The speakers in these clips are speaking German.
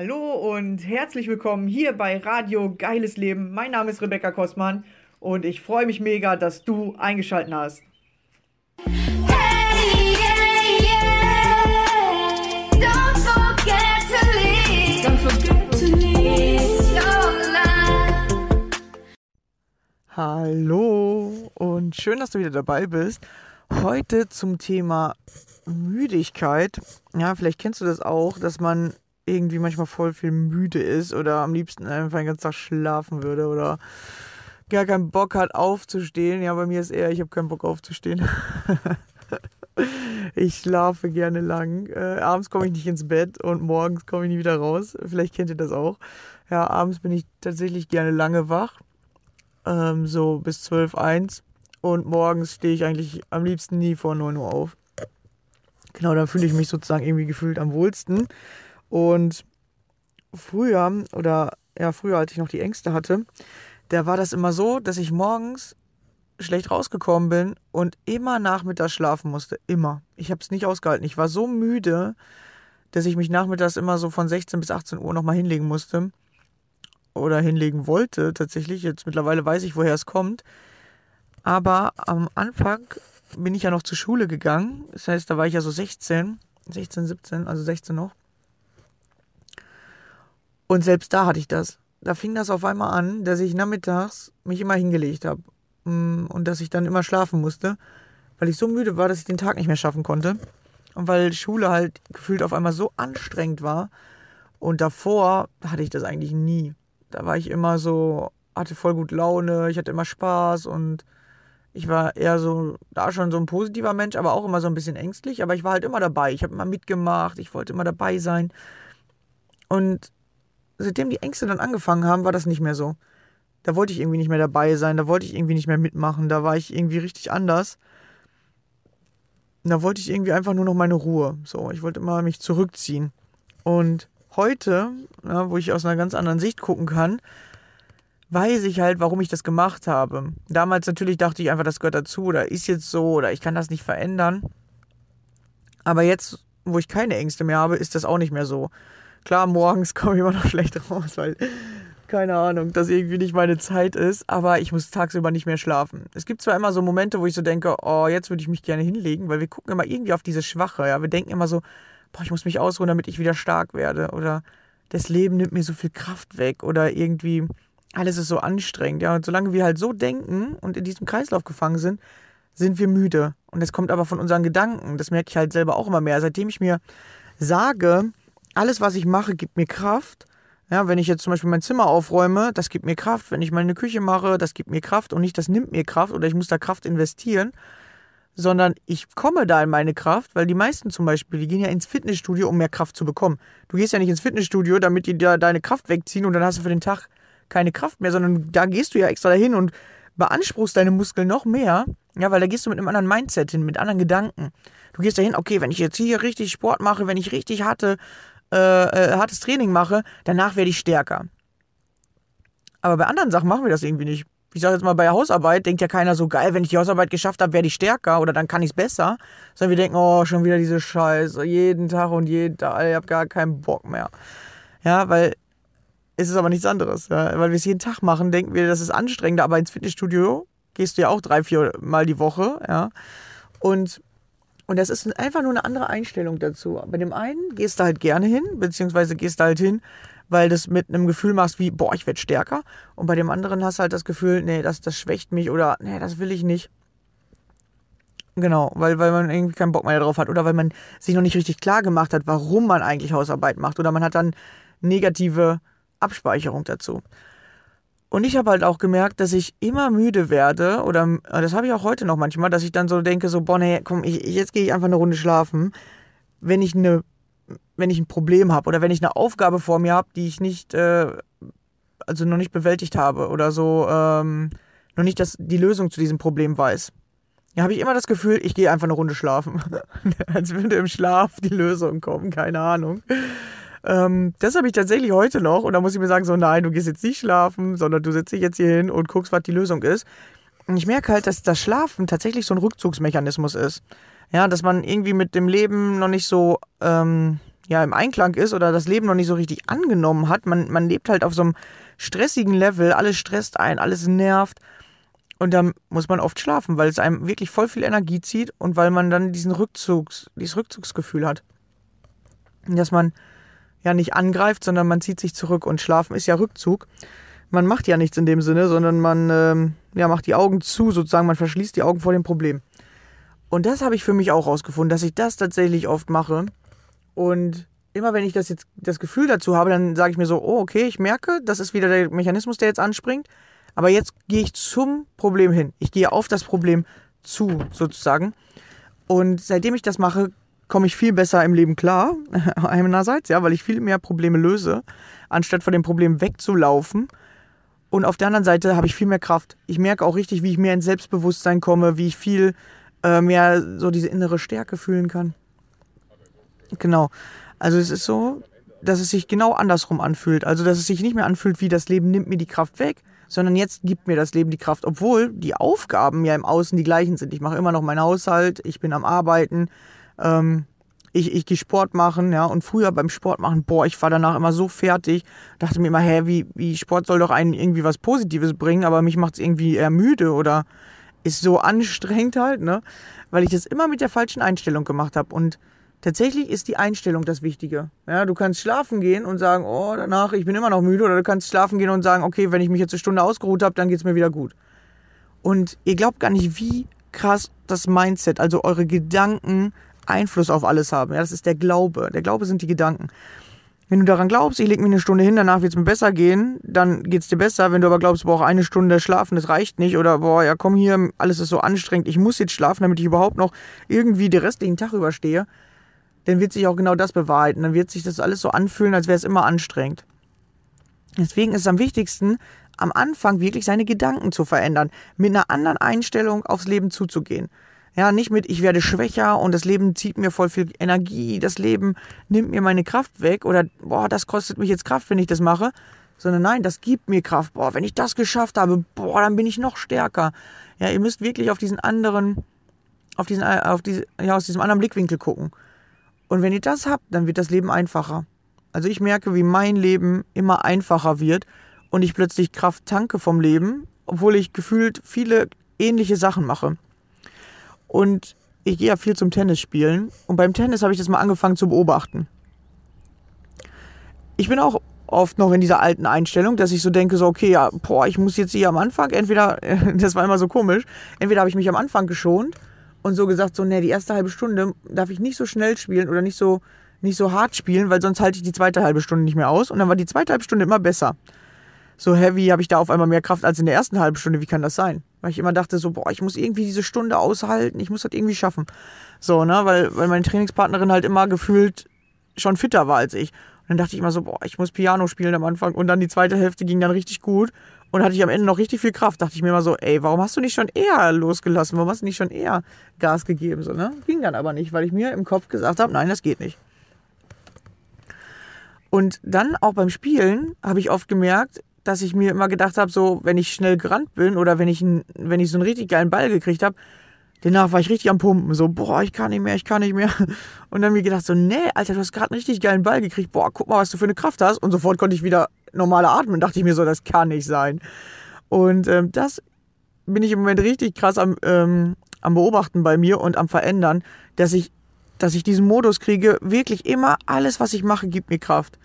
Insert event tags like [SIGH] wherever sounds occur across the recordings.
Hallo und herzlich willkommen hier bei Radio Geiles Leben. Mein Name ist Rebecca Kostmann und ich freue mich mega, dass du eingeschaltet hast. Hey, yeah, yeah. Don't forget to leave. Don't forget to leave. It's your life. Hallo und schön, dass du wieder dabei bist. Heute zum Thema Müdigkeit. Ja, vielleicht kennst du das auch, dass man irgendwie manchmal voll viel müde ist oder am liebsten einfach den ganzen Tag schlafen würde oder gar keinen Bock hat aufzustehen. Ja, bei mir ist eher, ich habe keinen Bock aufzustehen. [LAUGHS] ich schlafe gerne lang. Äh, abends komme ich nicht ins Bett und morgens komme ich nie wieder raus. Vielleicht kennt ihr das auch. Ja, abends bin ich tatsächlich gerne lange wach. Ähm, so bis 12, 1. Und morgens stehe ich eigentlich am liebsten nie vor 9 Uhr auf. Genau, da fühle ich mich sozusagen irgendwie gefühlt am wohlsten. Und früher, oder ja, früher, als ich noch die Ängste hatte, da war das immer so, dass ich morgens schlecht rausgekommen bin und immer nachmittags schlafen musste. Immer. Ich habe es nicht ausgehalten. Ich war so müde, dass ich mich nachmittags immer so von 16 bis 18 Uhr nochmal hinlegen musste. Oder hinlegen wollte tatsächlich. Jetzt mittlerweile weiß ich, woher es kommt. Aber am Anfang bin ich ja noch zur Schule gegangen. Das heißt, da war ich ja so 16, 16, 17, also 16 noch. Und selbst da hatte ich das. Da fing das auf einmal an, dass ich nachmittags mich immer hingelegt habe. Und dass ich dann immer schlafen musste, weil ich so müde war, dass ich den Tag nicht mehr schaffen konnte. Und weil Schule halt gefühlt auf einmal so anstrengend war. Und davor hatte ich das eigentlich nie. Da war ich immer so, hatte voll gut Laune, ich hatte immer Spaß und ich war eher so, da schon so ein positiver Mensch, aber auch immer so ein bisschen ängstlich. Aber ich war halt immer dabei. Ich habe immer mitgemacht, ich wollte immer dabei sein. Und seitdem die Ängste dann angefangen haben, war das nicht mehr so. Da wollte ich irgendwie nicht mehr dabei sein, da wollte ich irgendwie nicht mehr mitmachen, da war ich irgendwie richtig anders. Da wollte ich irgendwie einfach nur noch meine Ruhe. So, ich wollte immer mich zurückziehen. Und heute, ja, wo ich aus einer ganz anderen Sicht gucken kann, weiß ich halt, warum ich das gemacht habe. Damals natürlich dachte ich einfach, das gehört dazu oder ist jetzt so oder ich kann das nicht verändern. Aber jetzt, wo ich keine Ängste mehr habe, ist das auch nicht mehr so. Klar, morgens [LAUGHS] komme ich immer noch schlecht raus, weil, keine Ahnung, das irgendwie nicht meine Zeit ist, aber ich muss tagsüber nicht mehr schlafen. Es gibt zwar immer so Momente, wo ich so denke, oh, jetzt würde ich mich gerne hinlegen, weil wir gucken immer irgendwie auf diese Schwache, ja. Wir denken immer so, boah, ich muss mich ausruhen, damit ich wieder stark werde oder das Leben nimmt mir so viel Kraft weg oder irgendwie alles ist so anstrengend, ja. Und solange wir halt so denken und in diesem Kreislauf gefangen sind, sind wir müde. Und das kommt aber von unseren Gedanken. Das merke ich halt selber auch immer mehr. Seitdem ich mir sage, alles, was ich mache, gibt mir Kraft. Ja, wenn ich jetzt zum Beispiel mein Zimmer aufräume, das gibt mir Kraft. Wenn ich meine Küche mache, das gibt mir Kraft und nicht, das nimmt mir Kraft oder ich muss da Kraft investieren, sondern ich komme da in meine Kraft, weil die meisten zum Beispiel, die gehen ja ins Fitnessstudio, um mehr Kraft zu bekommen. Du gehst ja nicht ins Fitnessstudio, damit die da deine Kraft wegziehen und dann hast du für den Tag keine Kraft mehr, sondern da gehst du ja extra dahin und beanspruchst deine Muskeln noch mehr, ja, weil da gehst du mit einem anderen Mindset hin, mit anderen Gedanken. Du gehst dahin, okay, wenn ich jetzt hier richtig Sport mache, wenn ich richtig harte äh, äh, hartes Training mache, danach werde ich stärker. Aber bei anderen Sachen machen wir das irgendwie nicht. Ich sage jetzt mal, bei der Hausarbeit denkt ja keiner so geil, wenn ich die Hausarbeit geschafft habe, werde ich stärker oder dann kann ich es besser. Sondern wir denken, oh, schon wieder diese Scheiße, jeden Tag und jeden Tag, ich habe gar keinen Bock mehr. Ja, weil es ist aber nichts anderes. Ja? Weil wir es jeden Tag machen, denken wir, das ist anstrengender, aber ins Fitnessstudio gehst du ja auch drei, vier Mal die Woche, ja. Und und das ist einfach nur eine andere Einstellung dazu. Bei dem einen gehst du halt gerne hin, beziehungsweise gehst du halt hin, weil du es mit einem Gefühl machst wie, boah, ich werde stärker. Und bei dem anderen hast du halt das Gefühl, nee, das, das schwächt mich oder nee, das will ich nicht. Genau, weil, weil man irgendwie keinen Bock mehr darauf hat oder weil man sich noch nicht richtig klar gemacht hat, warum man eigentlich Hausarbeit macht oder man hat dann negative Abspeicherung dazu. Und ich habe halt auch gemerkt, dass ich immer müde werde, oder äh, das habe ich auch heute noch manchmal, dass ich dann so denke, so, boah, nee, komm, ich, jetzt gehe ich einfach eine Runde schlafen, wenn ich eine, wenn ich ein Problem habe oder wenn ich eine Aufgabe vor mir habe, die ich nicht, äh, also noch nicht bewältigt habe oder so, ähm, noch nicht das, die Lösung zu diesem Problem weiß. Da habe ich immer das Gefühl, ich gehe einfach eine Runde schlafen. [LAUGHS] Als würde im Schlaf die Lösung kommen, keine Ahnung. Ähm, das habe ich tatsächlich heute noch. Und da muss ich mir sagen, so nein, du gehst jetzt nicht schlafen, sondern du setzt dich jetzt hier hin und guckst, was die Lösung ist. Und ich merke halt, dass das Schlafen tatsächlich so ein Rückzugsmechanismus ist. Ja, dass man irgendwie mit dem Leben noch nicht so, ähm, ja im Einklang ist oder das Leben noch nicht so richtig angenommen hat. Man, man lebt halt auf so einem stressigen Level, alles stresst ein, alles nervt. Und dann muss man oft schlafen, weil es einem wirklich voll viel Energie zieht und weil man dann diesen Rückzugs, dieses Rückzugsgefühl hat. Dass man ja nicht angreift, sondern man zieht sich zurück und schlafen ist ja Rückzug. Man macht ja nichts in dem Sinne, sondern man ähm, ja, macht die Augen zu, sozusagen, man verschließt die Augen vor dem Problem. Und das habe ich für mich auch rausgefunden, dass ich das tatsächlich oft mache. Und immer wenn ich das jetzt das Gefühl dazu habe, dann sage ich mir so, oh, okay, ich merke, das ist wieder der Mechanismus, der jetzt anspringt. Aber jetzt gehe ich zum Problem hin. Ich gehe auf das Problem zu, sozusagen. Und seitdem ich das mache, komme ich viel besser im Leben klar. [LAUGHS] Einerseits, ja, weil ich viel mehr Probleme löse, anstatt von dem Problem wegzulaufen. Und auf der anderen Seite habe ich viel mehr Kraft. Ich merke auch richtig, wie ich mehr ins Selbstbewusstsein komme, wie ich viel äh, mehr so diese innere Stärke fühlen kann. Genau. Also es ist so, dass es sich genau andersrum anfühlt. Also dass es sich nicht mehr anfühlt, wie das Leben nimmt mir die Kraft weg, sondern jetzt gibt mir das Leben die Kraft, obwohl die Aufgaben ja im Außen die gleichen sind. Ich mache immer noch meinen Haushalt, ich bin am Arbeiten, ähm, ich, ich gehe Sport machen, ja, und früher beim Sport machen, boah, ich war danach immer so fertig, dachte mir immer, hä, wie, wie Sport soll doch einen irgendwie was Positives bringen, aber mich macht es irgendwie eher müde oder ist so anstrengend halt, ne? Weil ich das immer mit der falschen Einstellung gemacht habe. Und tatsächlich ist die Einstellung das Wichtige. Ja, du kannst schlafen gehen und sagen, oh, danach, ich bin immer noch müde, oder du kannst schlafen gehen und sagen, okay, wenn ich mich jetzt eine Stunde ausgeruht habe, dann geht's mir wieder gut. Und ihr glaubt gar nicht, wie krass das Mindset, also eure Gedanken Einfluss auf alles haben. Ja, das ist der Glaube. Der Glaube sind die Gedanken. Wenn du daran glaubst, ich lege mich eine Stunde hin, danach wird es mir besser gehen, dann geht es dir besser. Wenn du aber glaubst, boah, eine Stunde schlafen, das reicht nicht, oder boah, ja komm hier, alles ist so anstrengend, ich muss jetzt schlafen, damit ich überhaupt noch irgendwie den restlichen Tag überstehe, dann wird sich auch genau das bewahrheiten. Dann wird sich das alles so anfühlen, als wäre es immer anstrengend. Deswegen ist es am wichtigsten, am Anfang wirklich seine Gedanken zu verändern, mit einer anderen Einstellung aufs Leben zuzugehen. Ja, nicht mit, ich werde schwächer und das Leben zieht mir voll viel Energie, das Leben nimmt mir meine Kraft weg oder, boah, das kostet mich jetzt Kraft, wenn ich das mache. Sondern nein, das gibt mir Kraft. Boah, wenn ich das geschafft habe, boah, dann bin ich noch stärker. Ja, ihr müsst wirklich auf diesen anderen, auf diesen, auf diese, ja, aus diesem anderen Blickwinkel gucken. Und wenn ihr das habt, dann wird das Leben einfacher. Also ich merke, wie mein Leben immer einfacher wird und ich plötzlich Kraft tanke vom Leben, obwohl ich gefühlt viele ähnliche Sachen mache. Und ich gehe ja viel zum Tennis spielen. Und beim Tennis habe ich das mal angefangen zu beobachten. Ich bin auch oft noch in dieser alten Einstellung, dass ich so denke, so, okay, ja, boah, ich muss jetzt hier am Anfang, entweder, [LAUGHS] das war immer so komisch, entweder habe ich mich am Anfang geschont und so gesagt, so, nee, die erste halbe Stunde darf ich nicht so schnell spielen oder nicht so, nicht so hart spielen, weil sonst halte ich die zweite halbe Stunde nicht mehr aus. Und dann war die zweite halbe Stunde immer besser. So heavy habe ich da auf einmal mehr Kraft als in der ersten halben Stunde. Wie kann das sein? Weil ich immer dachte so, boah, ich muss irgendwie diese Stunde aushalten, ich muss das irgendwie schaffen. So, ne, weil, weil meine Trainingspartnerin halt immer gefühlt schon fitter war als ich. Und dann dachte ich immer so, boah, ich muss Piano spielen am Anfang. Und dann die zweite Hälfte ging dann richtig gut. Und hatte ich am Ende noch richtig viel Kraft. Dachte ich mir immer so, ey, warum hast du nicht schon eher losgelassen? Warum hast du nicht schon eher Gas gegeben? So, ne? Ging dann aber nicht, weil ich mir im Kopf gesagt habe, nein, das geht nicht. Und dann auch beim Spielen habe ich oft gemerkt, dass ich mir immer gedacht habe, so, wenn ich schnell gerannt bin oder wenn ich, wenn ich so einen richtig geilen Ball gekriegt habe, danach war ich richtig am Pumpen. So, boah, ich kann nicht mehr, ich kann nicht mehr. [LAUGHS] Und dann mir gedacht, so, nee, Alter, du hast gerade einen richtig geilen Ball gekriegt. Boah, guck mal, was du für eine Kraft hast. Und sofort konnte ich wieder normaler atmen. Dachte ich mir so, das kann nicht sein. Und ähm, das bin ich im Moment richtig krass am, ähm, am Beobachten bei mir und am Verändern, dass ich, dass ich diesen Modus kriege, wirklich immer alles, was ich mache, gibt mir Kraft.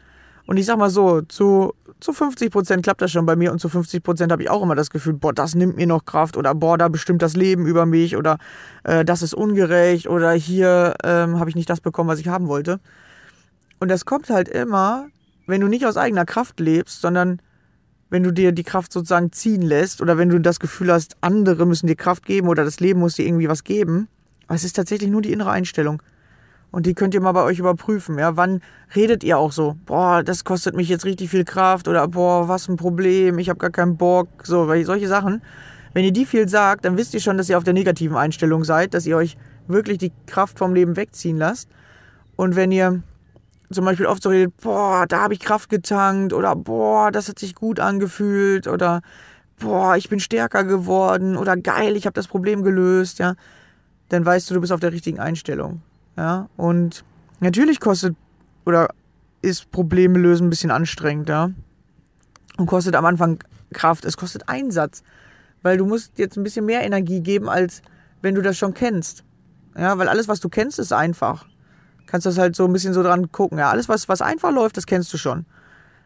Und ich sag mal so, zu zu 50 Prozent klappt das schon bei mir und zu 50 Prozent habe ich auch immer das Gefühl, boah, das nimmt mir noch Kraft oder boah, da bestimmt das Leben über mich oder äh, das ist ungerecht oder hier ähm, habe ich nicht das bekommen, was ich haben wollte. Und das kommt halt immer, wenn du nicht aus eigener Kraft lebst, sondern wenn du dir die Kraft sozusagen ziehen lässt oder wenn du das Gefühl hast, andere müssen dir Kraft geben oder das Leben muss dir irgendwie was geben. Aber es ist tatsächlich nur die innere Einstellung. Und die könnt ihr mal bei euch überprüfen. Ja, wann redet ihr auch so? Boah, das kostet mich jetzt richtig viel Kraft oder boah, was ein Problem, ich habe gar keinen Bock. So, solche Sachen. Wenn ihr die viel sagt, dann wisst ihr schon, dass ihr auf der negativen Einstellung seid, dass ihr euch wirklich die Kraft vom Leben wegziehen lasst. Und wenn ihr zum Beispiel oft so redet, boah, da habe ich Kraft getankt oder boah, das hat sich gut angefühlt oder boah, ich bin stärker geworden oder geil, ich habe das Problem gelöst, ja, dann weißt du, du bist auf der richtigen Einstellung. Ja, und natürlich kostet oder ist Probleme lösen ein bisschen anstrengend, ja. Und kostet am Anfang Kraft, es kostet Einsatz. Weil du musst jetzt ein bisschen mehr Energie geben, als wenn du das schon kennst. Ja, weil alles, was du kennst, ist einfach. Kannst das halt so ein bisschen so dran gucken. Ja, alles, was, was einfach läuft, das kennst du schon.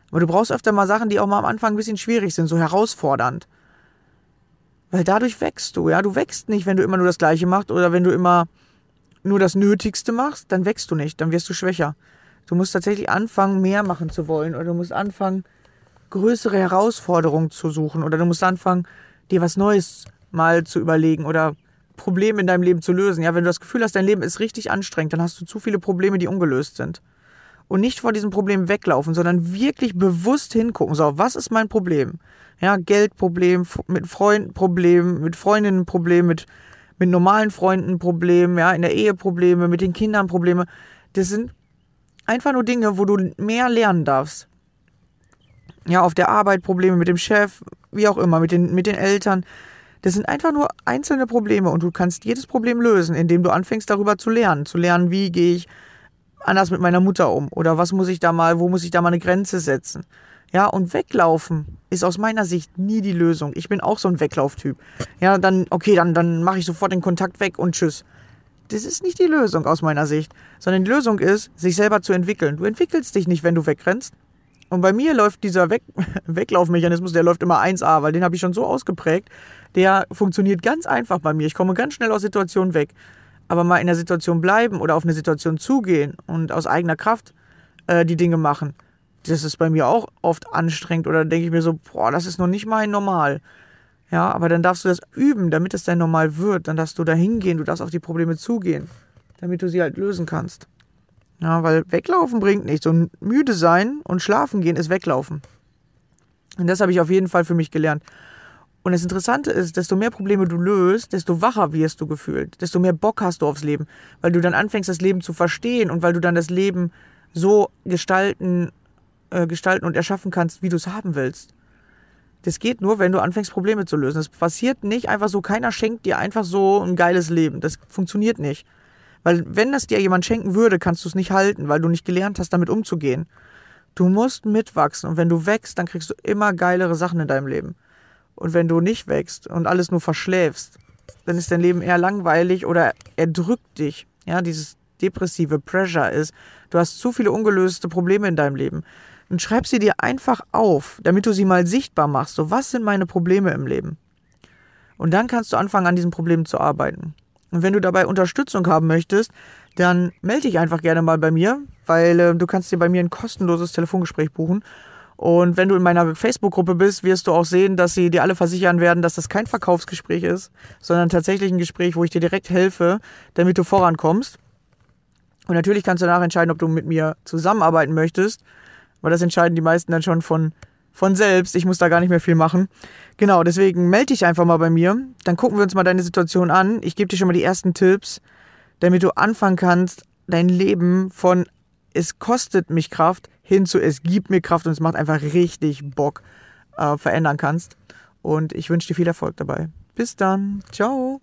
Aber du brauchst öfter mal Sachen, die auch mal am Anfang ein bisschen schwierig sind, so herausfordernd. Weil dadurch wächst du, ja. Du wächst nicht, wenn du immer nur das Gleiche machst oder wenn du immer nur das Nötigste machst, dann wächst du nicht, dann wirst du schwächer. Du musst tatsächlich anfangen, mehr machen zu wollen oder du musst anfangen, größere Herausforderungen zu suchen oder du musst anfangen, dir was Neues mal zu überlegen oder Probleme in deinem Leben zu lösen. Ja, wenn du das Gefühl hast, dein Leben ist richtig anstrengend, dann hast du zu viele Probleme, die ungelöst sind. Und nicht vor diesem Problem weglaufen, sondern wirklich bewusst hingucken. So, was ist mein Problem? Ja, Geldproblem, mit Freunden Problem, mit Freundinnen Problem, mit, mit normalen Freunden Problem, ja, in der Ehe Probleme, mit den Kindern Probleme. Das sind einfach nur Dinge, wo du mehr lernen darfst. Ja, auf der Arbeit Probleme mit dem Chef, wie auch immer, mit den, mit den Eltern. Das sind einfach nur einzelne Probleme und du kannst jedes Problem lösen, indem du anfängst darüber zu lernen. Zu lernen, wie gehe ich anders mit meiner Mutter um oder was muss ich da mal, wo muss ich da mal eine Grenze setzen. Ja, und weglaufen ist aus meiner Sicht nie die Lösung. Ich bin auch so ein Weglauftyp. Ja, dann, okay, dann, dann mache ich sofort den Kontakt weg und tschüss. Das ist nicht die Lösung aus meiner Sicht, sondern die Lösung ist, sich selber zu entwickeln. Du entwickelst dich nicht, wenn du wegrennst. Und bei mir läuft dieser Weg [LAUGHS] Weglaufmechanismus, der läuft immer 1A, weil den habe ich schon so ausgeprägt. Der funktioniert ganz einfach bei mir. Ich komme ganz schnell aus Situationen weg. Aber mal in der Situation bleiben oder auf eine Situation zugehen und aus eigener Kraft äh, die Dinge machen, das ist bei mir auch oft anstrengend. Oder denke ich mir so, boah, das ist noch nicht mein Normal. Ja, aber dann darfst du das üben, damit es dein Normal wird. Dann darfst du da hingehen, du darfst auf die Probleme zugehen, damit du sie halt lösen kannst. Ja, weil weglaufen bringt nichts. Und müde sein und schlafen gehen ist weglaufen. Und das habe ich auf jeden Fall für mich gelernt. Und das Interessante ist, desto mehr Probleme du löst, desto wacher wirst du gefühlt, desto mehr Bock hast du aufs Leben, weil du dann anfängst, das Leben zu verstehen und weil du dann das Leben so gestalten, äh, gestalten und erschaffen kannst, wie du es haben willst. Das geht nur, wenn du anfängst, Probleme zu lösen. Das passiert nicht einfach so, keiner schenkt dir einfach so ein geiles Leben. Das funktioniert nicht. Weil wenn das dir jemand schenken würde, kannst du es nicht halten, weil du nicht gelernt hast, damit umzugehen. Du musst mitwachsen und wenn du wächst, dann kriegst du immer geilere Sachen in deinem Leben. Und wenn du nicht wächst und alles nur verschläfst, dann ist dein Leben eher langweilig oder erdrückt dich. Ja, dieses depressive Pressure ist, du hast zu viele ungelöste Probleme in deinem Leben. Und schreib sie dir einfach auf, damit du sie mal sichtbar machst. So, was sind meine Probleme im Leben? Und dann kannst du anfangen, an diesen Problemen zu arbeiten. Und wenn du dabei Unterstützung haben möchtest, dann melde dich einfach gerne mal bei mir, weil äh, du kannst dir bei mir ein kostenloses Telefongespräch buchen. Und wenn du in meiner Facebook-Gruppe bist, wirst du auch sehen, dass sie dir alle versichern werden, dass das kein Verkaufsgespräch ist, sondern tatsächlich ein Gespräch, wo ich dir direkt helfe, damit du vorankommst. Und natürlich kannst du danach entscheiden, ob du mit mir zusammenarbeiten möchtest, weil das entscheiden die meisten dann schon von, von selbst. Ich muss da gar nicht mehr viel machen. Genau, deswegen melde dich einfach mal bei mir. Dann gucken wir uns mal deine Situation an. Ich gebe dir schon mal die ersten Tipps, damit du anfangen kannst, dein Leben von es kostet mich Kraft hin zu es gibt mir Kraft und es macht einfach richtig Bock äh, verändern kannst. Und ich wünsche dir viel Erfolg dabei. Bis dann. Ciao.